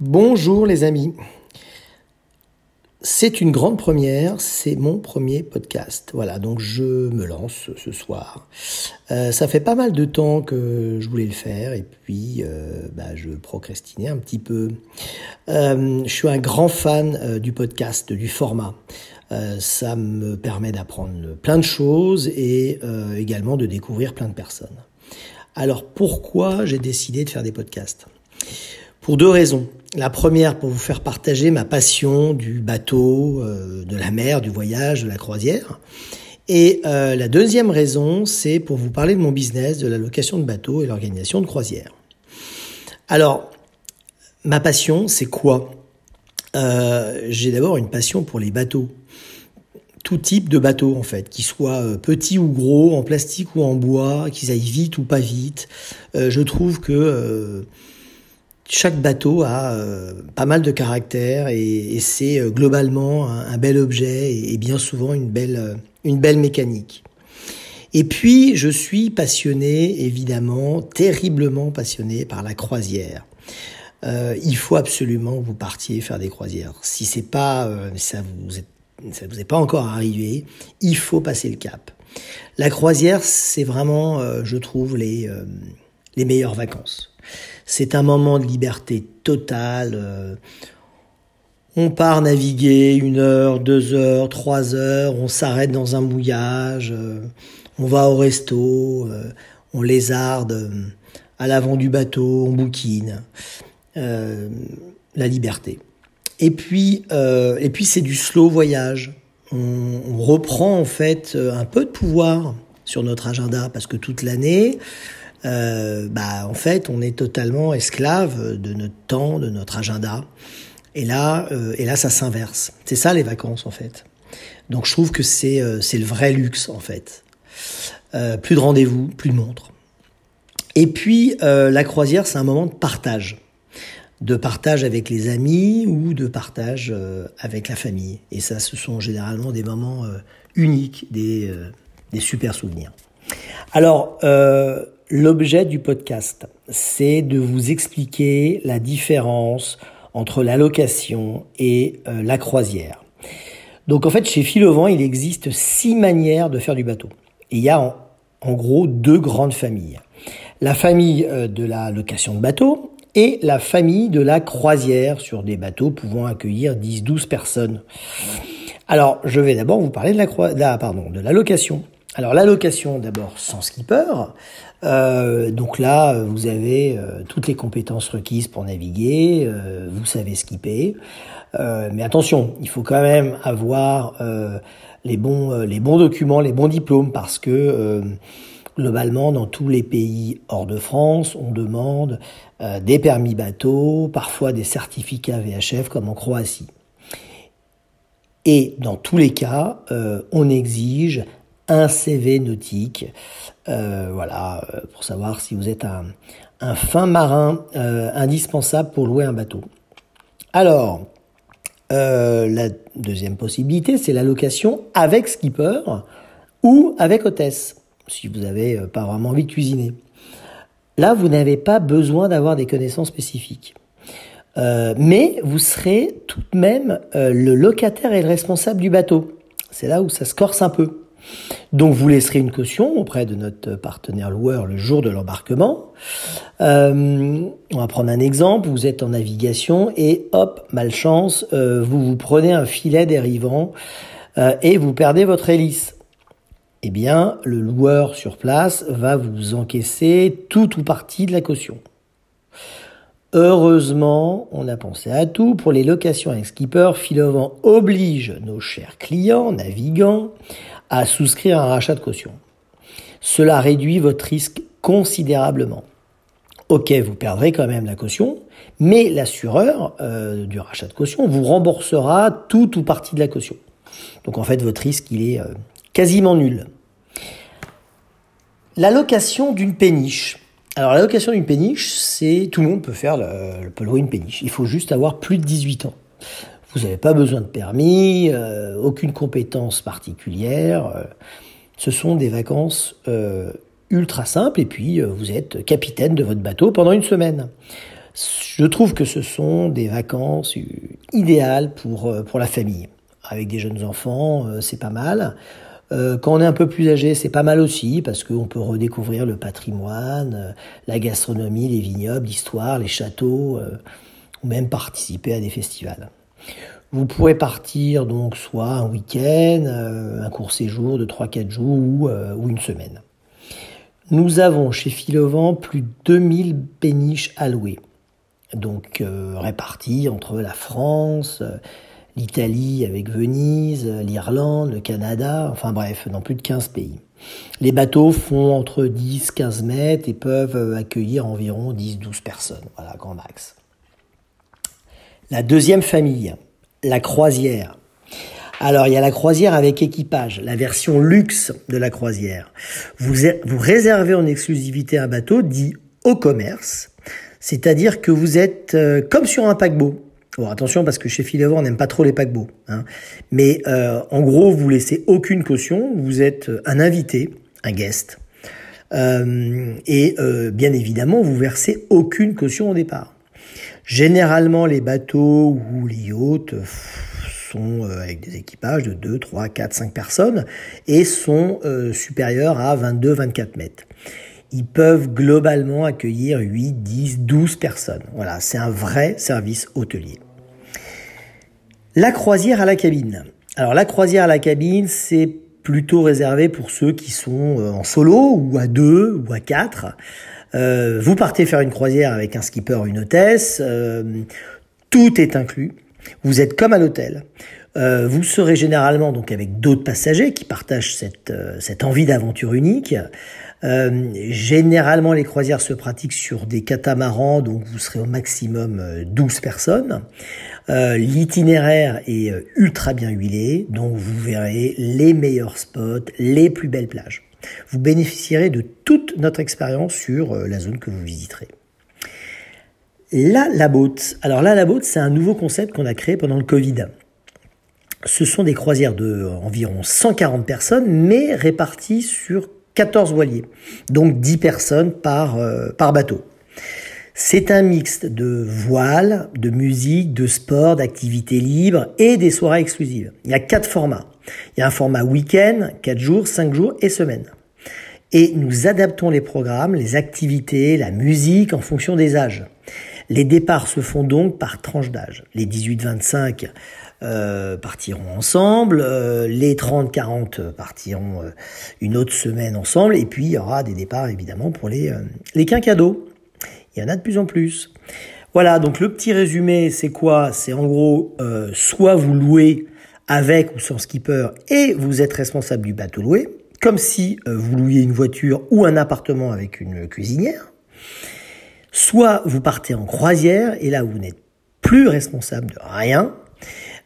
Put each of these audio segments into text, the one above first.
Bonjour les amis. C'est une grande première, c'est mon premier podcast. Voilà, donc je me lance ce soir. Euh, ça fait pas mal de temps que je voulais le faire et puis euh, bah, je procrastinais un petit peu. Euh, je suis un grand fan du podcast, du format. ça me permet d'apprendre plein de choses et également de découvrir plein de personnes. Alors pourquoi j'ai décidé de faire des podcasts? Pour deux raisons. La première, pour vous faire partager ma passion du bateau, euh, de la mer, du voyage, de la croisière. Et euh, la deuxième raison, c'est pour vous parler de mon business, de la location de bateaux et l'organisation de croisière. Alors, ma passion, c'est quoi? Euh, J'ai d'abord une passion pour les bateaux. Tout type de bateaux, en fait, qu'ils soient petits ou gros, en plastique ou en bois, qu'ils aillent vite ou pas vite. je trouve que chaque bateau a euh, pas mal de caractère et, c'est euh, globalement un, bel objet et, bien souvent une belle, euh, une belle mécanique. Et puis, je suis passionné, évidemment, terriblement passionné par la croisière. il faut absolument que vous partiez faire des croisières. Si c'est pas, ça vous est, ça vous est pas encore arrivé, il faut passer le cap. La croisière, c'est vraiment, je trouve, les, les meilleures vacances. C'est un moment de liberté totale. Euh, on part naviguer une heure, deux heures, trois heures, on s'arrête dans un mouillage, euh, on va au resto, euh, on lézarde à l'avant du bateau, on bouquine. la liberté. Et puis, et puis c'est du slow voyage. On, on, reprend en fait un peu de pouvoir sur notre agenda parce que toute l'année, euh, bah, en fait, on est totalement esclave de notre temps, de notre agenda. Et là, euh, et là, ça s'inverse. C'est ça les vacances, en fait. Donc, je trouve que c'est euh, le vrai luxe, en fait. Plus de rendez-vous, plus de montres. Et puis, la croisière, c'est un moment de partage. De partage avec les amis ou de partage avec la famille. Et ça, ce sont généralement des moments uniques, des, des super souvenirs. Alors, L'objet du podcast, c'est de vous expliquer la différence entre la location et euh, la croisière. Donc en fait, chez Philovent, il existe six manières de faire du bateau. Il y a en, gros deux grandes familles. La famille euh, de la location de bateau et la famille de la croisière sur des bateaux pouvant accueillir 10-12 personnes. Alors, je vais d'abord vous parler de la, pardon, de la location. Alors la location d'abord sans skipper. Euh, donc là, vous avez euh, toutes les compétences requises pour naviguer, euh, vous savez skipper. mais attention, il faut quand même avoir les bons les bons documents, les bons diplômes parce que globalement dans tous les pays hors de France, on demande des permis bateau, parfois des certificats VHF comme en Croatie. Et dans tous les cas, on exige un CV nautique, euh, voilà, euh, pour savoir si vous êtes un, fin marin euh, indispensable pour louer un bateau. Alors, la deuxième possibilité, c'est la location avec skipper ou avec hôtesse, si vous n'avez pas vraiment envie de cuisiner. Là, vous n'avez pas besoin d'avoir des connaissances spécifiques. mais vous serez tout de même le locataire et le responsable du bateau. C'est là où ça se corse un peu. Donc vous laisserez une caution auprès de notre partenaire loueur le jour de l'embarquement. Euh, on va prendre un exemple, vous êtes en navigation et hop, malchance, euh, vous vous prenez un filet dérivant euh, et vous perdez votre hélice. Eh bien, le loueur sur place va vous encaisser tout ou partie de la caution. Heureusement, on a pensé à tout. Pour les locations avec skipper, Filovent oblige nos chers clients, navigants, à souscrire un rachat de caution. Cela réduit votre risque considérablement. Ok, vous perdrez quand même la caution, mais l'assureur euh, du rachat de caution vous remboursera tout ou partie de la caution. Donc en fait, votre risque, il est euh, quasiment nul. La location d'une péniche. Alors la location d'une péniche, c'est tout le monde peut faire le, peut louer une péniche. Il faut juste avoir plus de 18 ans. Vous n'avez pas besoin de permis, euh, aucune compétence particulière. Euh, ce sont des vacances euh, ultra simples et puis vous êtes capitaine de votre bateau pendant une semaine. Je trouve que ce sont des vacances idéales pour, pour la famille. Avec des jeunes enfants, c'est pas mal. Quand on est un peu plus âgé, c'est pas mal aussi parce qu'on peut redécouvrir le patrimoine, la gastronomie, les vignobles, l'histoire, les châteaux, ou même participer à des festivals. Vous pourrez partir donc soit un week-end, euh, un court séjour de 3-4 jours euh, ou, une semaine. Nous avons chez Philovan plus de 2000 péniches allouées, donc euh, réparties entre la France, l'Italie avec Venise, l'Irlande, le Canada, enfin bref, dans plus de 15 pays. Les bateaux font entre 10-15 mètres et peuvent accueillir environ 10-12 personnes, voilà, grand max. La deuxième famille, la croisière. Alors, il y a la croisière avec équipage, la version luxe de la croisière. Vous, vous réservez en exclusivité un bateau dit au commerce, c'est-à-dire que vous êtes euh, comme sur un paquebot. Bon, attention parce que chez Philever, on n'aime pas trop les paquebots. Hein. Mais euh, en gros, vous laissez aucune caution, vous êtes un invité, un guest. Euh, et bien évidemment, vous versez aucune caution au départ. Généralement, les bateaux ou les yachts sont euh, avec des équipages de 2, 3, 4, 5 personnes et sont euh, supérieurs à 22, 24 mètres. Ils peuvent globalement accueillir 8, 10, 12 personnes. Voilà, c'est un vrai service hôtelier. La croisière à la cabine. Alors la croisière à la cabine, c'est plutôt réservé pour ceux qui sont euh, en solo ou à deux ou à quatre. Euh, vous partez faire une croisière avec un skipper une hôtesse, euh, tout est inclus. Vous êtes comme à l'hôtel. Euh, vous serez généralement donc avec d'autres passagers qui partagent cette, cette envie d'aventure unique. généralement, les croisières se pratiquent sur des catamarans, donc vous serez au maximum 12 personnes. L'itinéraire est ultra bien huilé, donc vous verrez les meilleurs spots, les plus belles plages. Vous bénéficierez de toute notre expérience sur euh, la zone que vous visiterez. La Labote. Alors la Labote, c'est un nouveau concept qu'on a créé pendant le Covid. Ce sont des croisières de euh, environ 140 personnes, mais réparties sur 14 voiliers, donc 10 personnes par, euh, par bateau. C'est un mixte de voile, de musique, de sport, d'activités libres et des soirées exclusives. Il y a quatre formats. Il y a un format week-end, 4 jours, 5 jours et semaine. Et nous adaptons les programmes, les activités, la musique en fonction des âges. Les départs se font donc par tranche d'âge. Les 18-25 euh, partiront ensemble, euh, les 30-40 partiront euh, une autre semaine ensemble, et puis il y aura des départs évidemment pour les, les quinquados. Il y en a de plus en plus. Voilà, donc le petit résumé, c'est quoi? C'est en gros, soit vous louez avec ou sans skipper et vous êtes responsable du bateau loué, comme si euh, vous louiez une voiture ou un appartement avec une cuisinière. Soit vous partez en croisière et là vous n'êtes plus responsable de rien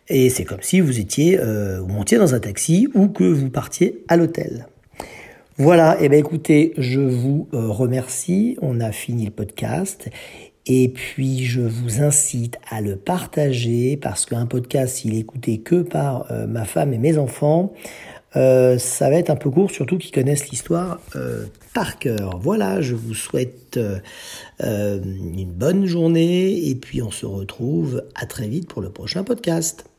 et c'est comme si vous étiez euh, montiez dans un taxi ou que vous partiez à l'hôtel. Voilà, et eh bien écoutez, je vous euh, remercie. On a fini le podcast et puis, je vous incite à le partager parce qu'un podcast, s'il est écouté que par euh, ma femme et mes enfants, euh, ça va être un peu court, surtout qu'ils connaissent l'histoire euh, par cœur. Voilà, je vous souhaite une bonne journée et puis on se retrouve à très vite pour le prochain podcast.